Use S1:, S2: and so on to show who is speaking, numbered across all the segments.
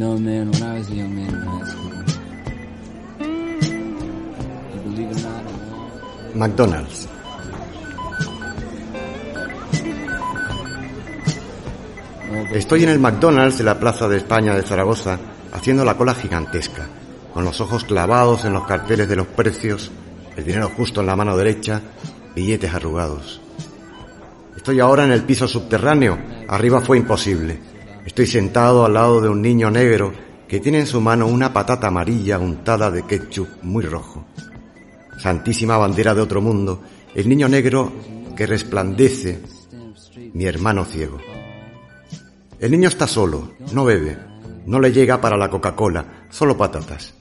S1: No, man, when I was a young man in high school. You believe it or not, I won.
S2: McDonald's. Estoy en el McDonald's de la Plaza de España de Zaragoza haciendo la cola gigantesca, con los ojos clavados en los carteles de los precios, el dinero justo en la mano derecha, billetes arrugados. Estoy ahora en el piso subterráneo, arriba fue imposible. Estoy sentado al lado de un niño negro que tiene en su mano una patata amarilla untada de ketchup muy rojo. Santísima bandera de otro mundo, el niño negro que resplandece, mi hermano ciego. El niño está solo, no bebe, no le llega para la Coca-Cola, solo patatas.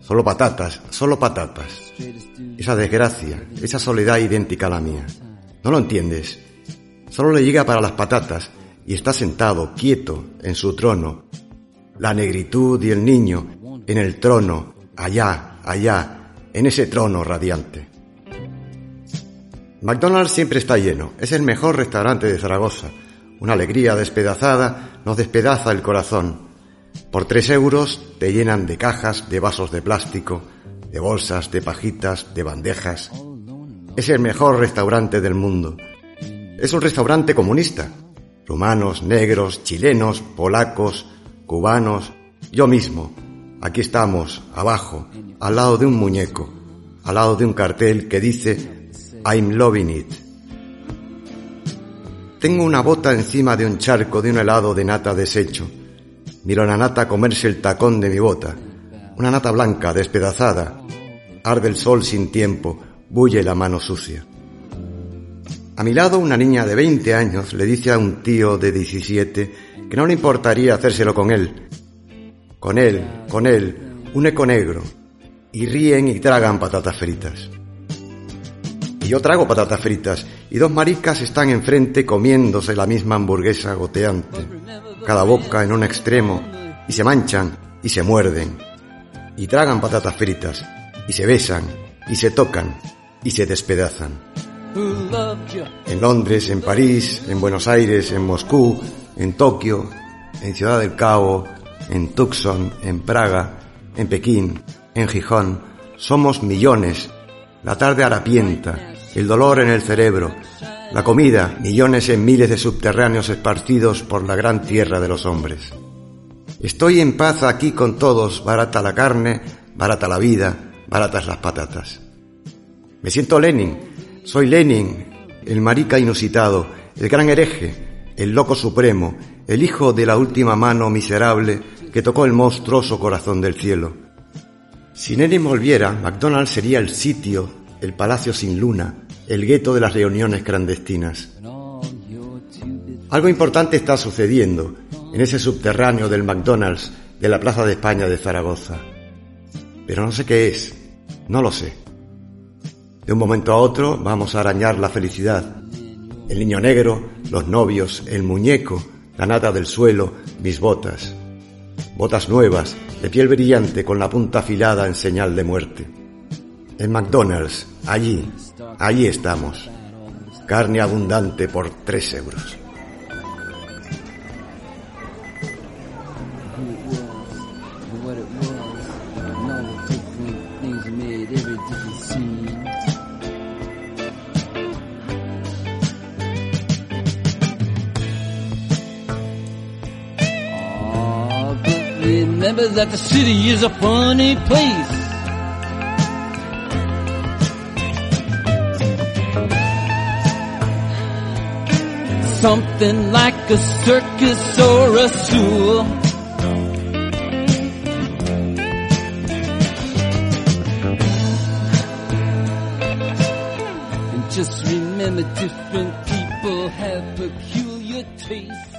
S2: Solo patatas, solo patatas. Esa desgracia, esa soledad idéntica a la mía. ¿No lo entiendes? Solo le llega para las patatas y está sentado, quieto, en su trono. La negritud y el niño en el trono, allá, allá, en ese trono radiante. McDonald's siempre está lleno. Es el mejor restaurante de Zaragoza. Una alegría despedazada nos despedaza el corazón. Por tres euros te llenan de cajas, de vasos de plástico, de bolsas, de pajitas, de bandejas. Es el mejor restaurante del mundo. Es un restaurante comunista. Rumanos, negros, chilenos, polacos, cubanos, yo mismo. Aquí estamos, abajo, al lado de un muñeco, al lado de un cartel que dice I'm loving it. Tengo una bota encima de un charco de un helado de nata deshecho. Miro a la nata comerse el tacón de mi bota. Una nata blanca, despedazada. Arde el sol sin tiempo, bulle la mano sucia. A mi lado una niña de 20 años le dice a un tío de 17 que no le importaría hacérselo con él. Con él, con él, un eco negro. Y ríen y tragan patatas fritas. Y yo trago patatas fritas y dos maricas están enfrente comiéndose la misma hamburguesa goteante, cada boca en un extremo, y se manchan y se muerden, y tragan patatas fritas, y se besan, y se tocan, y se despedazan. En Londres, en París, en Buenos Aires, en Moscú, en Tokio, en Ciudad del Cabo, en Tucson, en Praga, en Pekín, en Gijón, somos millones. La tarde harapienta, el dolor en el cerebro, la comida, millones en miles de subterráneos esparcidos por la gran tierra de los hombres. Estoy en paz aquí con todos, barata la carne, barata la vida, baratas las patatas. Me siento Lenin, soy Lenin, el marica inusitado, el gran hereje, el loco supremo, el hijo de la última mano miserable que tocó el monstruoso corazón del cielo. Si Lenin volviera, McDonald's sería el sitio, el palacio sin luna, el gueto de las reuniones clandestinas. Algo importante está sucediendo en ese subterráneo del McDonald's de la Plaza de España de Zaragoza. Pero no sé qué es, no lo sé. De un momento a otro vamos a arañar la felicidad. El niño negro, los novios, el muñeco, la nata del suelo, mis botas. Botas nuevas, de piel brillante con la punta afilada en señal de muerte. En McDonald's, allí, allí estamos. Carne abundante por tres euros.
S1: Remember that the city is a funny place. Something like a circus or a zoo. And just remember different people have peculiar tastes.